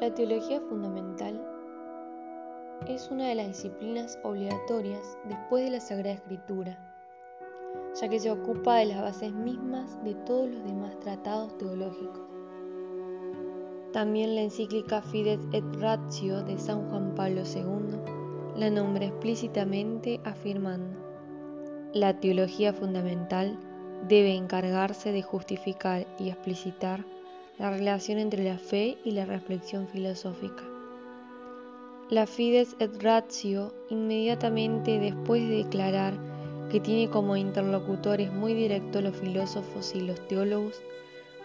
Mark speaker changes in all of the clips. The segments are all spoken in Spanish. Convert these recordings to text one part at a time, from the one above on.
Speaker 1: La teología fundamental es una de las disciplinas obligatorias después de la Sagrada Escritura, ya que se ocupa de las bases mismas de todos los demás tratados teológicos. También la encíclica Fides et Ratio de San Juan Pablo II la nombra explícitamente afirmando, la teología fundamental debe encargarse de justificar y explicitar la relación entre la fe y la reflexión filosófica. La Fides et Ratio, inmediatamente después de declarar que tiene como interlocutores muy directos los filósofos y los teólogos,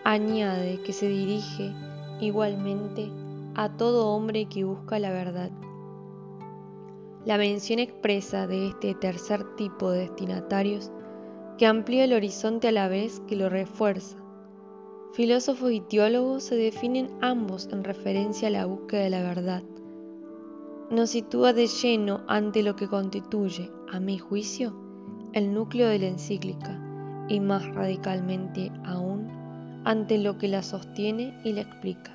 Speaker 1: añade que se dirige igualmente a todo hombre que busca la verdad. La mención expresa de este tercer tipo de destinatarios que amplía el horizonte a la vez que lo refuerza. Filósofos y teólogos se definen ambos en referencia a la búsqueda de la verdad nos sitúa de lleno ante lo que constituye, a mi juicio, el núcleo de la encíclica y más radicalmente aún ante lo que la sostiene y la explica.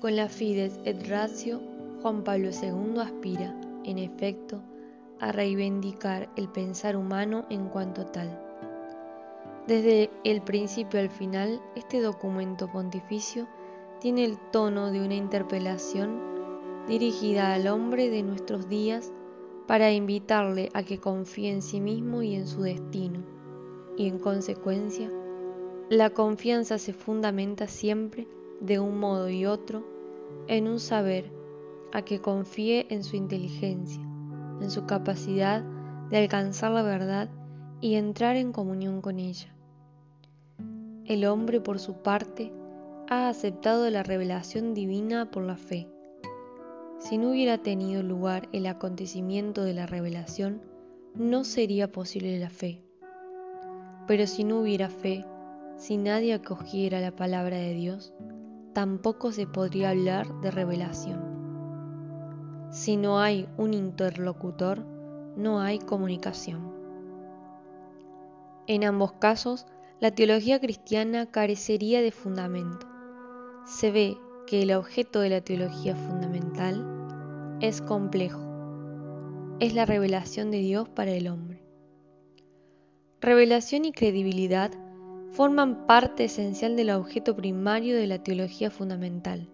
Speaker 1: Con la Fides et Ratio, Juan Pablo II aspira, en efecto, a reivindicar el pensar humano en cuanto tal. Desde el principio al final, este documento pontificio tiene el tono de una interpelación dirigida al hombre de nuestros días para invitarle a que confíe en sí mismo y en su destino. Y en consecuencia, la confianza se fundamenta siempre, de un modo y otro, en un saber a que confíe en su inteligencia, en su capacidad de alcanzar la verdad y entrar en comunión con ella. El hombre, por su parte, ha aceptado la revelación divina por la fe si no hubiera tenido lugar el acontecimiento de la revelación, no sería posible la fe. Pero si no hubiera fe, si nadie acogiera la palabra de Dios, tampoco se podría hablar de revelación. Si no hay un interlocutor, no hay comunicación. En ambos casos, la teología cristiana carecería de fundamento. Se ve que el objeto de la teología fundamental es complejo. Es la revelación de Dios para el hombre. Revelación y credibilidad forman parte esencial del objeto primario de la teología fundamental.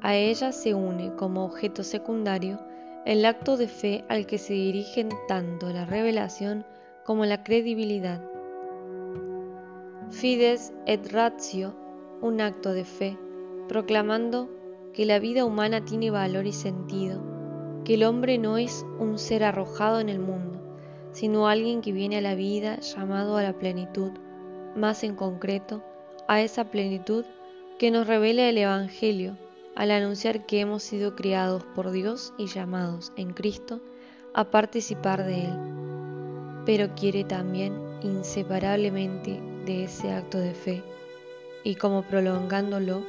Speaker 1: A ella se une como objeto secundario el acto de fe al que se dirigen tanto la revelación como la credibilidad. Fides et ratio, un acto de fe, proclamando que la vida humana tiene valor y sentido, que el hombre no es un ser arrojado en el mundo, sino alguien que viene a la vida llamado a la plenitud, más en concreto, a esa plenitud que nos revela el Evangelio al anunciar que hemos sido criados por Dios y llamados en Cristo a participar de Él, pero quiere también inseparablemente de ese acto de fe y como prolongándolo,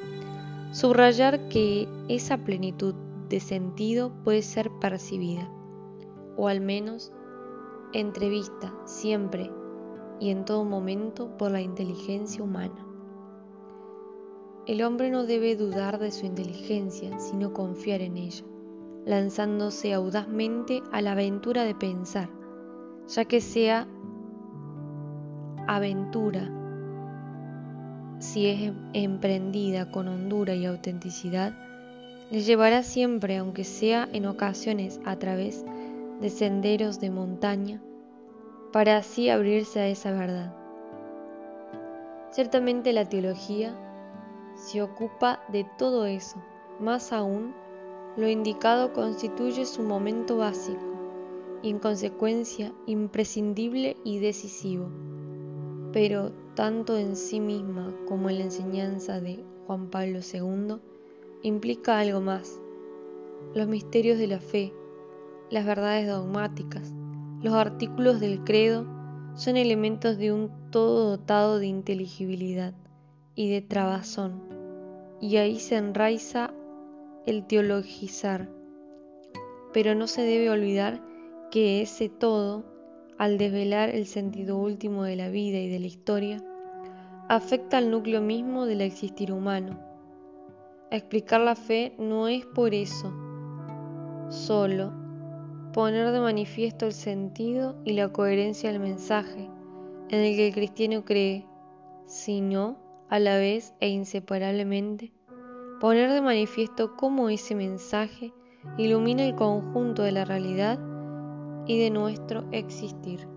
Speaker 1: subrayar que esa plenitud de sentido puede ser percibida, o al menos entrevista siempre y en todo momento por la inteligencia humana. El hombre no debe dudar de su inteligencia, sino confiar en ella, lanzándose audazmente a la aventura de pensar, ya que sea aventura. Si es emprendida con hondura y autenticidad, le llevará siempre, aunque sea en ocasiones a través de senderos de montaña, para así abrirse a esa verdad. Ciertamente la teología se ocupa de todo eso, más aún, lo indicado constituye su momento básico y en consecuencia imprescindible y decisivo pero tanto en sí misma como en la enseñanza de Juan Pablo II, implica algo más. Los misterios de la fe, las verdades dogmáticas, los artículos del credo son elementos de un todo dotado de inteligibilidad y de trabazón, y ahí se enraiza el teologizar. Pero no se debe olvidar que ese todo al desvelar el sentido último de la vida y de la historia, afecta al núcleo mismo del existir humano. Explicar la fe no es por eso solo poner de manifiesto el sentido y la coherencia del mensaje en el que el cristiano cree, sino, a la vez e inseparablemente, poner de manifiesto cómo ese mensaje ilumina el conjunto de la realidad y de nuestro existir.